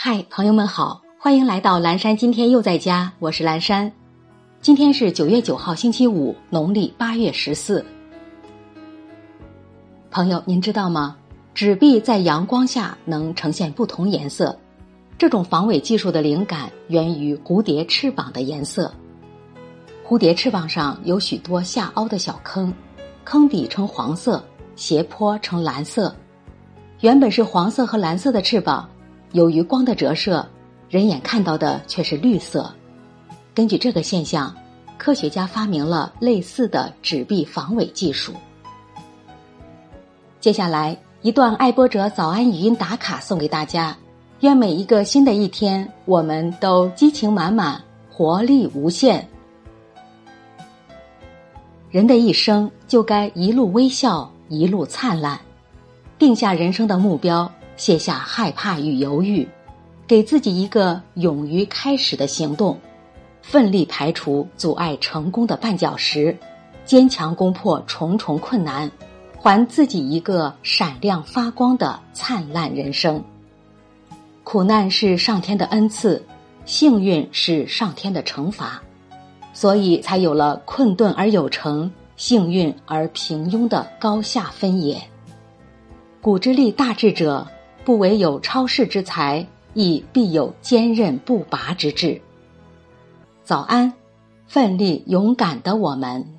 嗨，朋友们好，欢迎来到蓝山。今天又在家，我是蓝山。今天是九月九号，星期五，农历八月十四。朋友，您知道吗？纸币在阳光下能呈现不同颜色，这种防伪技术的灵感源于蝴蝶翅膀的颜色。蝴蝶翅膀上有许多下凹的小坑，坑底呈黄色，斜坡呈蓝色。原本是黄色和蓝色的翅膀。由于光的折射，人眼看到的却是绿色。根据这个现象，科学家发明了类似的纸币防伪技术。接下来一段爱播者早安语音打卡送给大家，愿每一个新的一天，我们都激情满满，活力无限。人的一生就该一路微笑，一路灿烂，定下人生的目标。卸下害怕与犹豫，给自己一个勇于开始的行动，奋力排除阻碍成功的绊脚石，坚强攻破重重困难，还自己一个闪亮发光的灿烂人生。苦难是上天的恩赐，幸运是上天的惩罚，所以才有了困顿而有成，幸运而平庸的高下分野。古之立大志者。不唯有超世之才，亦必有坚韧不拔之志。早安，奋力勇敢的我们。